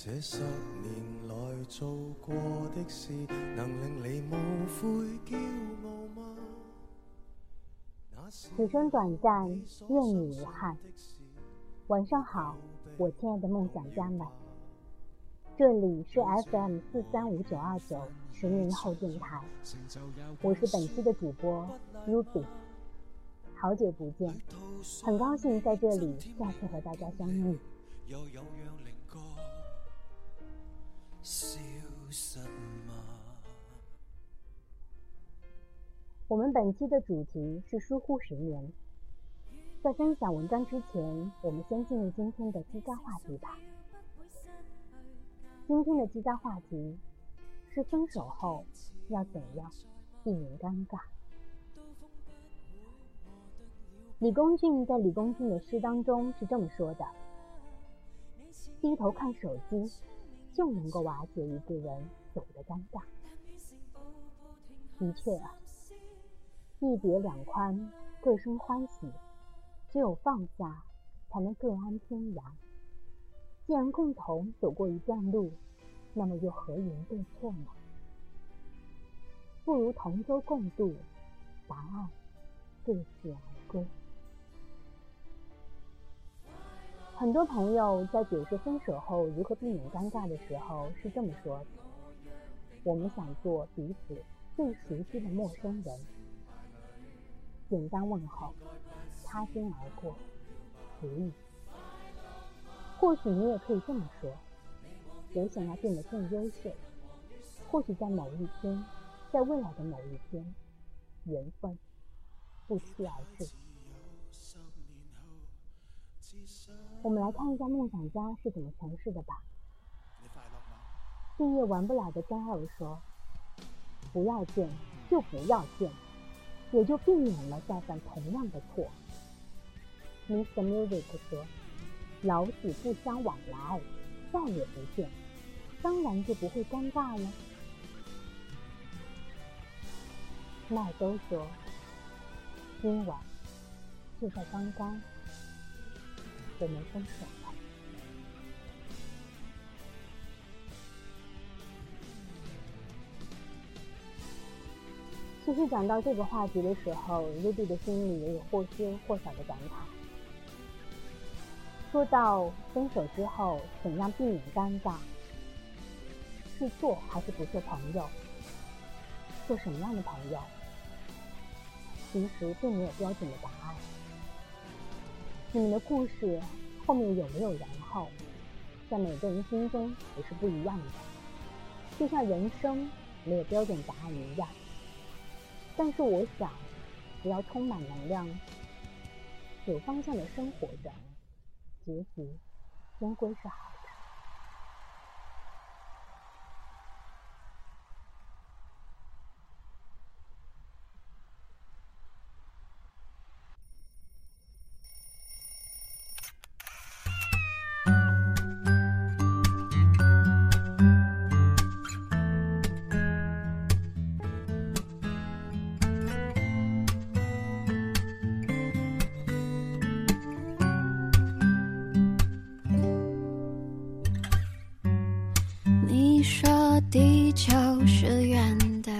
这十年来做过的事，能令你无悔骄傲吗？此生短暂，愿你无憾。晚上好，我亲爱的梦想家们，这里是 FM 四三五九二九十年后电台，我是本期的主播 Ruby，好久不见，很高兴在这里再次和大家相遇。我们本期的主题是疏忽十年。在分享文章之前，我们先进入今天的积家话题吧。今天的积家话题是分手后要怎样避免尴尬。李公俊在李公俊的诗当中是这么说的：“低头看手机，就能够瓦解一个人走的尴尬。”的确啊。一别两宽，各生欢喜。只有放下，才能各安天涯。既然共同走过一段路，那么又何言对错呢？不如同舟共渡，答案各自而归。很多朋友在解释分手后如何避免尴尬的时候，是这么说的：我们想做彼此最熟悉的陌生人。简单问候，擦肩而过，足矣。或许你也可以这么说：我想要变得更优秀。或许在某一天，在未来的某一天，缘分不期而至。我们来看一下梦想家是怎么诠释的吧。毕业玩不了的张二说：“不要见，就不要见。”也就避免了再犯同样的错。Mr. Music 说：“老死不相往来，再也不见，当然就不会尴尬了。”麦兜说：“今晚就在刚刚，我们分手。”其实讲到这个话题的时候，Ruby 的心里也有或多或少的感慨。说到分手之后怎样避免尴尬，是做还是不做朋友？做什么样的朋友？其实并没有标准的答案。你们的故事后面有没有然后，在每个人心中也是不一样的。就像人生没有标准答案一样。但是我想，只要充满能量、有方向的生活着，结局终归是好。地球是圆的，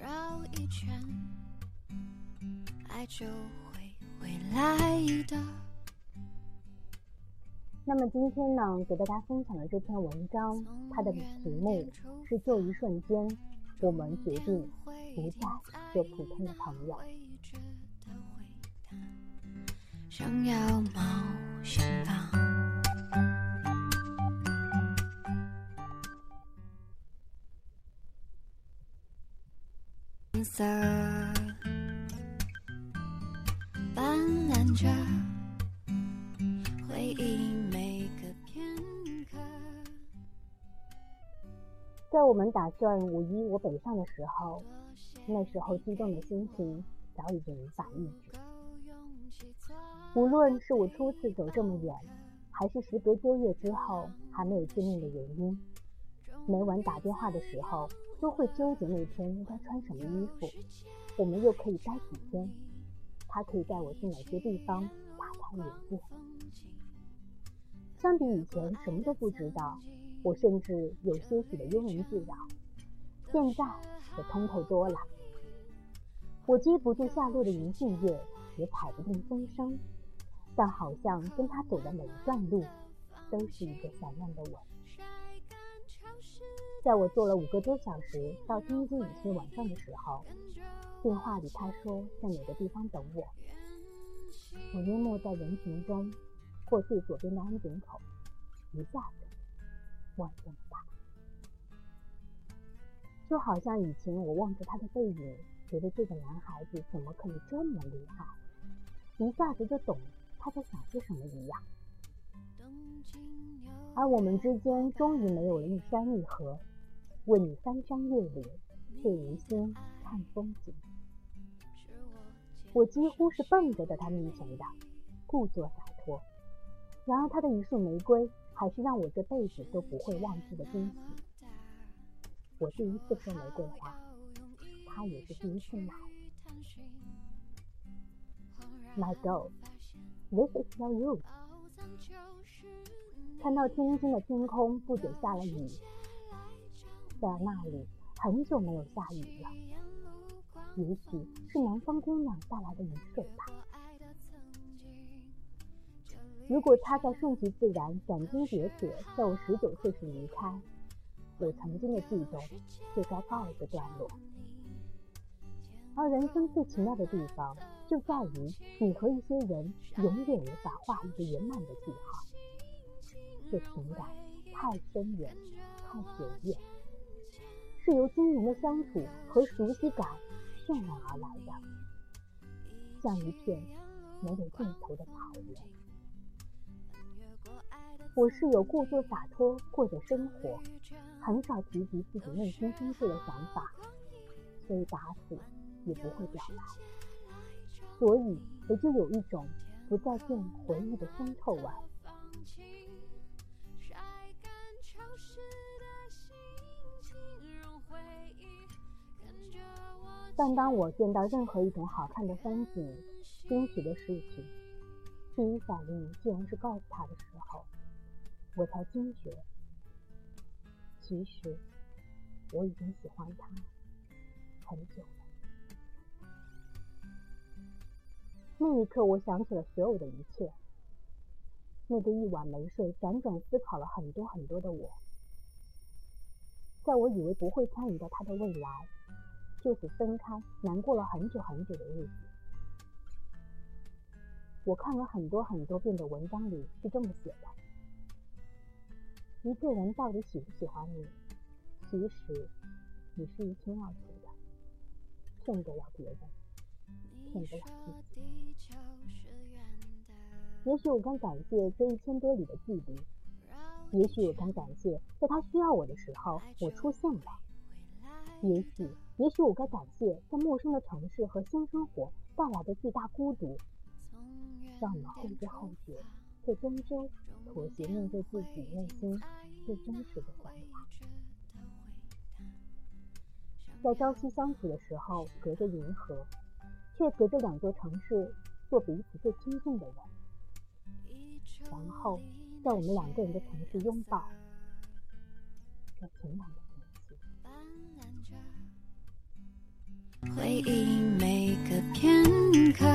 绕一圈，爱就会回来的。那么今天呢，给大家分享的这篇文章，它的题目是“就一瞬间，我们决定不再做普通的朋友”。想要冒险吧。色斑斓着回忆每个片刻。在我们打算五一我北上的时候，那时候激动的心情早已经无法抑制。无论是我初次走这么远，还是时隔多月之后还没有见面的原因，每晚打电话的时候。都会纠结那天应该穿什么衣服，我们又可以待几天？他可以带我去哪些地方大开眼界？相比以前什么都不知道，我甚至有些许的庸人自扰。现在我通透多了，我接不住下落的银杏叶，也踩不动风声，但好像跟他走的每一段路，都是一个闪亮的吻。在我坐了五个多小时到天津以西晚上的时候，电话里他说在哪个地方等我。我淹没在人群中，过最左边的安检口，一下子忘这么大。就好像以前我望着他的背影，觉得这个男孩子怎么可以这么厉害，一下子就懂他在想些什么一样。而我们之间终于没有了一山一河，为你翻山越岭，却无心看风景。我几乎是蹦着在他面前的，故作洒脱。然而他的一束玫瑰，还是让我这辈子都不会忘记的惊喜。我第一次收玫瑰花，他也是第一次买。My girl, this is your room。看到天津的天空不久下了雨，在那里很久没有下雨了。也许是南方姑娘带来的雨水吧。如果他在顺其自然、斩钉截铁，在我十九岁时离开，我曾经的悸动就该告一个段落。而人生最奇妙的地方，就在于你和一些人永远无法画一个圆满的句号。这情感太深远、太久远，是由经年的相处和熟悉感渲染而来的，像一片没有尽头的草原。我是有故作洒脱过着生活，很少提及自己内心深处的想法，所以打死也不会表白，所以也就有一种不再见回忆的腥臭味。但当我见到任何一种好看的风景、惊喜的事情，第一反应竟然是告诉他的时候，我才惊觉，其实我已经喜欢他很久了。那一刻，我想起了所有的一切。那个一晚没睡、辗转思考了很多很多的我，在我以为不会参与到他的未来。就此分开，难过了很久很久的日子。我看了很多很多遍的文章里是这么写的：一个人到底喜不喜欢你，其实你是一清二楚的，骗得了别人，骗不了自己。也许我该感谢这一千多里的距离，也许我该感谢在他需要我的时候我出现了，也许。也许我该感谢在陌生的城市和新生活带来的巨大孤独，让我们后知后觉，却终究妥协面对自己内心最真实的想法。在朝夕相处的时候，隔着银河，却隔着两座城市，做彼此最亲近的人。然后，在我们两个人的城市拥抱，在晴朗的。回忆每个片刻，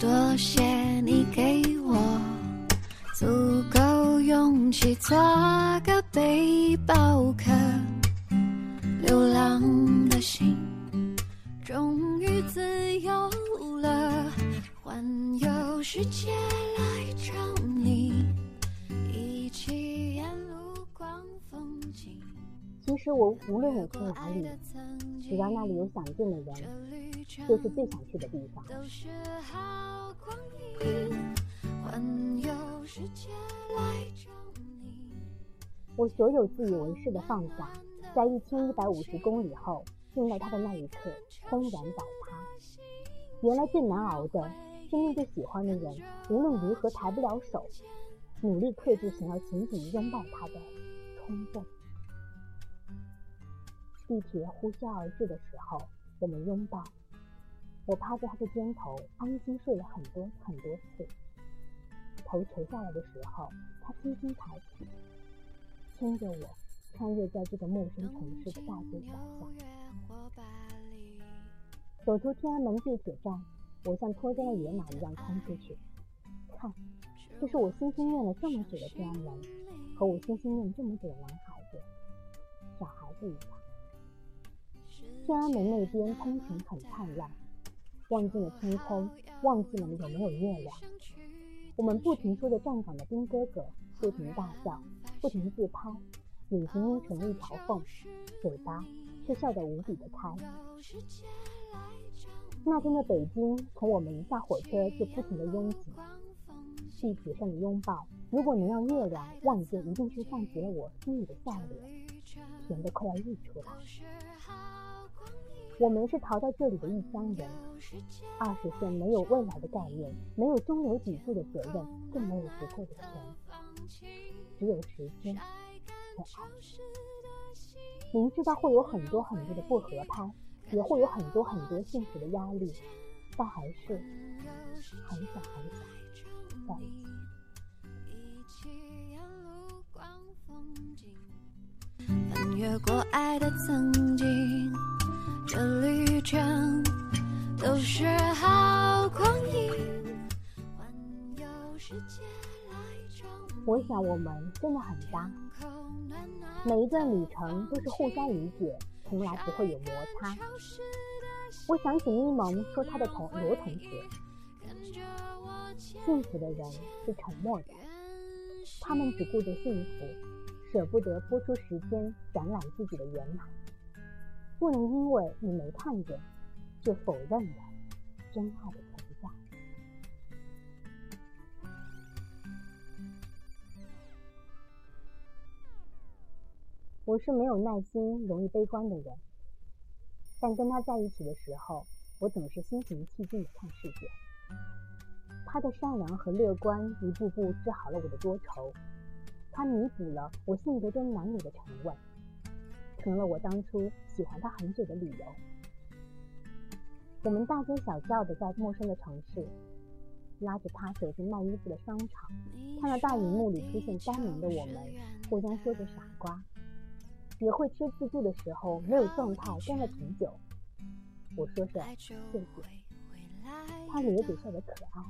多谢你给我足够勇气，做个背包客。流浪的心终于自由了，环游世界实我无论我去哪里，只要那里有想见的人，就是最想去的地方。我所有自以为是的放下，在一千一百五十公里后，进到他的那一刻，轰然倒塌。原来最难熬的是面对喜欢的人，无论如何抬不了手，努力克制想要紧紧拥抱他的冲动。地铁呼啸而至的时候，我们拥抱，我趴在他的肩头，安心睡了很多很多次。头垂下来的时候，他轻轻抬起，牵着我穿越在这个陌生城市的大街小巷，走出天安门地铁站，我像脱缰的野马一样冲出去。看，这是我心心念了这么久的天安门，和我心心念这么久的男孩子，小孩子一样。天安门那边通勤很灿烂。望尽了天空，忘记了有没有月亮。我们不停说着站岗的兵哥哥，不停大笑，不停自拍，眼睛眯成一条缝，嘴巴却笑得无比的开。那天的北京，从我们一下火车就不停的拥挤。地铁上的拥抱，如果能让月亮望见，一定是放起了我心里的笑脸，甜得快要溢出来。我们是逃到这里的一乡人，二十岁没有未来的概念，没有中流砥柱的责任，更没有足够的钱，只有时间和爱。明知道会有很多很多的不合拍，也会有很多很多现实的压力，但还是很想很想在一起。翻越过爱的曾经。这旅程都是好光阴。我想我们真的很搭，每一段旅程都是互相理解，从来不会有摩擦。我想起咪蒙说他的同罗同学，幸福的人是沉默的，他们只顾着幸福，舍不得拨出时间展览自己的圆满。不能因为你没看见，就否认了真爱的存在。我是没有耐心、容易悲观的人，但跟他在一起的时候，我总是心平气静的看世界。他的善良和乐观，一步步治好了我的多愁。他弥补了我性格中难免的沉稳。成了我当初喜欢他很久的理由。我们大街小巷的在陌生的城市，拉着他走进卖衣服的商场，看到大荧幕里出现单名的我们，互相说着傻瓜。也会吃自助的时候没有状态，端了啤酒，我说着谢谢，他咧嘴笑得可爱。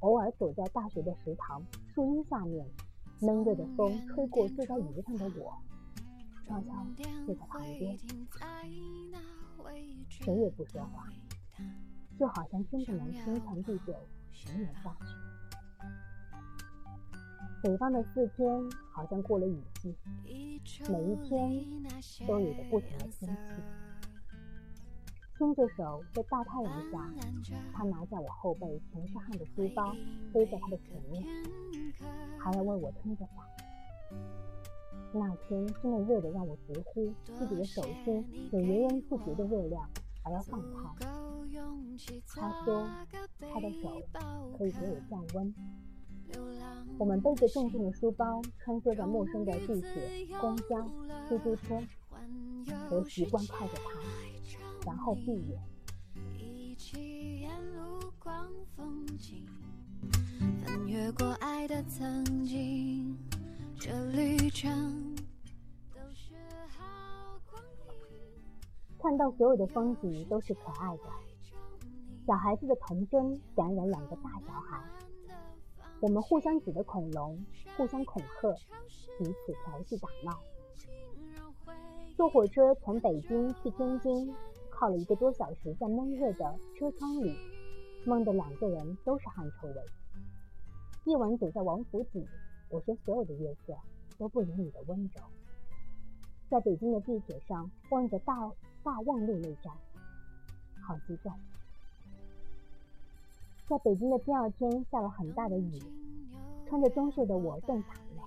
偶尔走在大学的食堂树荫下面，闷热的风吹过坐在椅子上的我。悄悄坐在旁边，谁也不说话，就好像真的能天长地久，永远下去。北方的四天好像过了雨季，每一天都有着不同的天气。牵着手在大太阳下，他拿在我后背全是汗的书包背在他的前面，还要为我撑着伞。那天真的热得让我直呼自己的手心有源源不绝的热量，还要放开。他说他的手可以给我降温。我们背着重重的书包穿梭在陌生的地铁、公交、出租车，我习惯靠着他，然后闭眼。翻越过爱的曾经。这旅程都是好光阴。看到所有的风景都是可爱的，小孩子的童真感染两个大小孩。我们互相指着恐龙，互相恐吓，彼此调戏打闹。坐火车从北京去天津，靠了一个多小时，在闷热的车窗里，梦的两个人都是汗臭味。夜晚走在王府井。我说：“所有的月色都不如你的温柔。”在北京的地铁上，望着大大望路那站，好激动。在北京的第二天，下了很大的雨，穿着棕袖的我更惨了。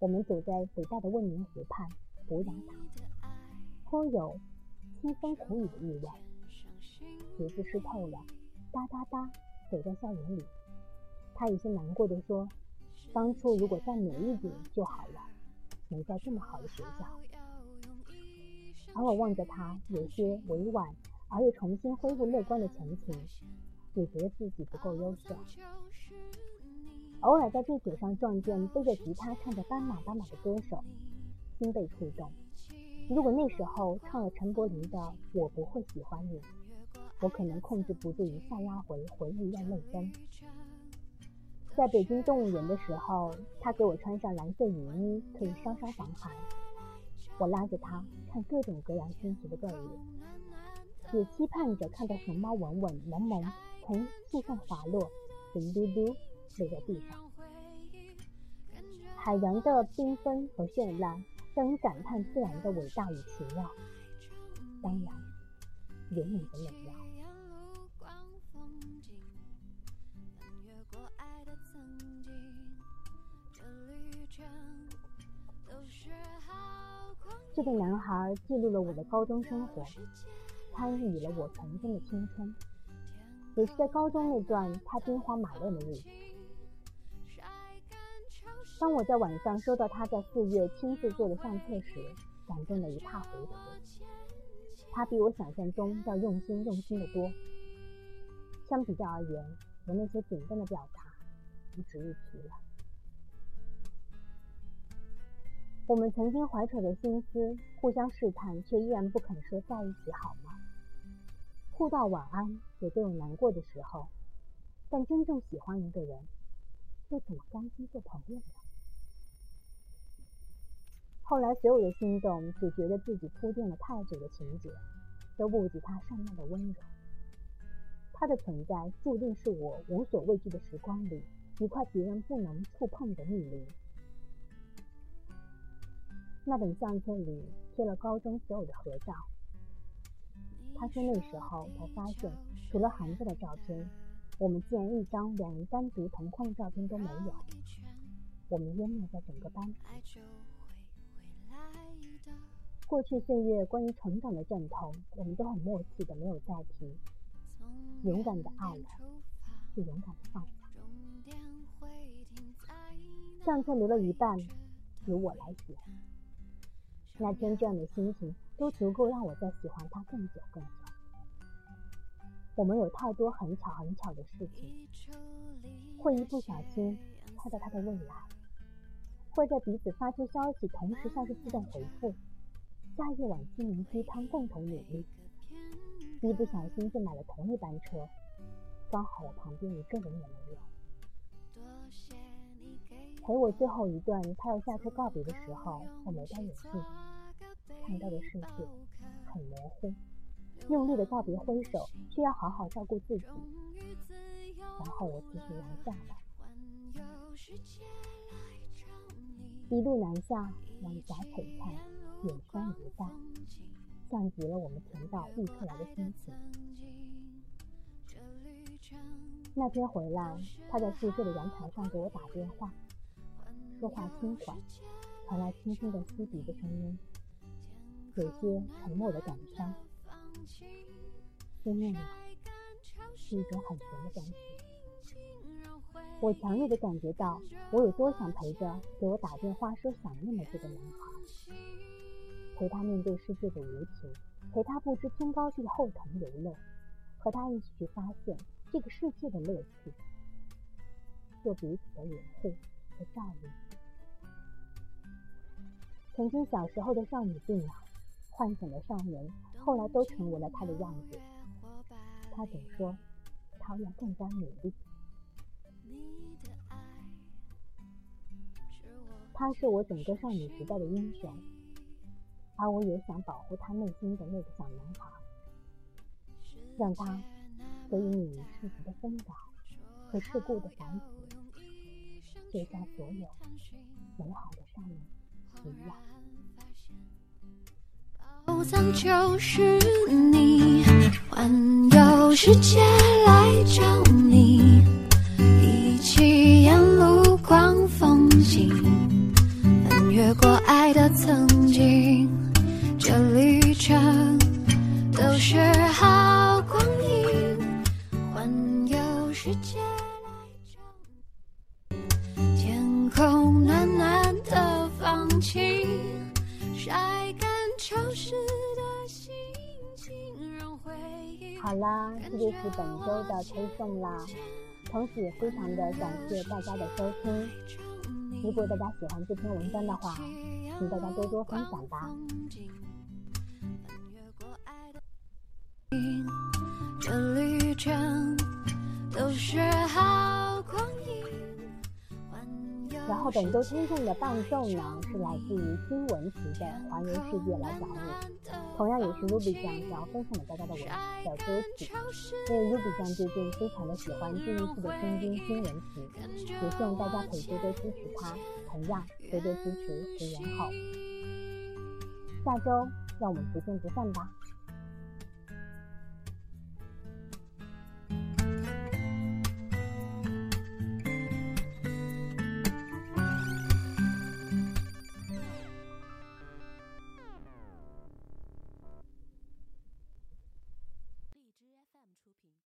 我们走在北大的未名湖畔，俯仰塔，颇有凄风苦雨的意味。鞋子湿透了，哒哒哒，走在校园里。他有些难过的说。当初如果再努一点就好了，没在这么好的学校。而我望着他，有些委婉而又重新恢复乐观的神情，也觉得自己不够优秀。偶尔在地铁上撞见背着吉他唱着斑马斑马的歌手，心被触动。如果那时候唱了陈柏霖的《我不会喜欢你》，我可能控制不住一下拉回回忆要泪奔。在北京动物园的时候，他给我穿上蓝色雨衣，可以稍稍防寒。我拉着他看各种各样新奇的动物，也期盼着看到熊猫稳稳萌萌从树上滑落，零嘟嘟。落在地上，海洋的缤纷和绚烂，让人感叹自然的伟大与奇妙。当然，也你的美妙。这个男孩记录了我的高中生活，参与了我纯真的青春，也是在高中那段他兵荒马乱的日子。当我在晚上收到他在四月亲自做的相册时，感动得一塌糊涂。他比我想象中要用心用心的多。相比较而言，我那些简单的表达不值一提了。我们曾经怀揣着心思，互相试探，却依然不肯说在一起好吗？互道晚安，也都有难过的时候。但真正喜欢一个人，又怎么甘心做朋友呢？后来，所有的心动只觉得自己铺垫了太久的情节，都不及他善良的温柔。他的存在注定是我无所畏惧的时光里一块别人不能触碰的密林。那本相册里贴了高中所有的合照。他说那时候才发现，除了寒假的照片，我们竟然一张两人单独同框的照片都没有。我们淹没在整个班。过去岁月关于成长的阵痛，我们都很默契的没有再提。勇敢的爱了，就勇敢的放下。相册留了一半，由我来写。那天这样的心情，都足够让我再喜欢他更久更久。我们有太多很巧很巧的事情，会一不小心猜到他的未来。会在彼此发出消息同时，像是自动回复。加一碗心灵鸡汤，共同努力。一不小心就买了同一班车，刚好我旁边一个人也没有。陪我最后一段，他要下车告别的时候，我没戴眼镜，看到的世界很模糊。用力的告别挥手，却要好好照顾自己。然后我继续南下了。一路南下，往峡璀璨，远方如黛，像极了我们前到溢出来的心情。那天回来，他在宿舍的阳台上给我打电话，说话轻缓，传来轻轻的吸鼻的声音，有些沉默的感伤。思念啊，是一种很甜的东西。我强烈的感觉到，我有多想陪着给我打电话说想念的这个男孩，陪他面对世界的无情，陪他不知天高地厚同游乐，和他一起去发现这个世界的乐趣，做彼此的掩护和照应。曾经小时候的少女病啊，唤醒的少年，后来都成为了他的样子。他总说，他要更加努力。他是我整个少女时代的英雄，而我也想保护他内心的那个小男孩，让他可以免于世俗的纷扰和世故的繁琐，就像所有美好的少年一样。宝藏就是你，环游世界来找你，一起沿路逛风景。翻越过爱的曾经，这旅程都是好光阴，环游世界来找你。天空暖暖的放晴，晒干潮湿，好啦，这就是本周的推送啦。同时也非常的感谢大家的收听。如果大家喜欢这篇文章的话，请大家多多分享吧。这旅程都是好光阴。然后本周推送的伴奏呢，是来自于金文琪的《环游世界来找你》，同样也是 Ruby 酱想要分享给大家的文的歌曲。因为 Ruby 酱最近非常的喜欢这一次的新兵金文琪，也希望大家可以多多支持他，同样多多支持石原浩。下周让我们不见不散吧。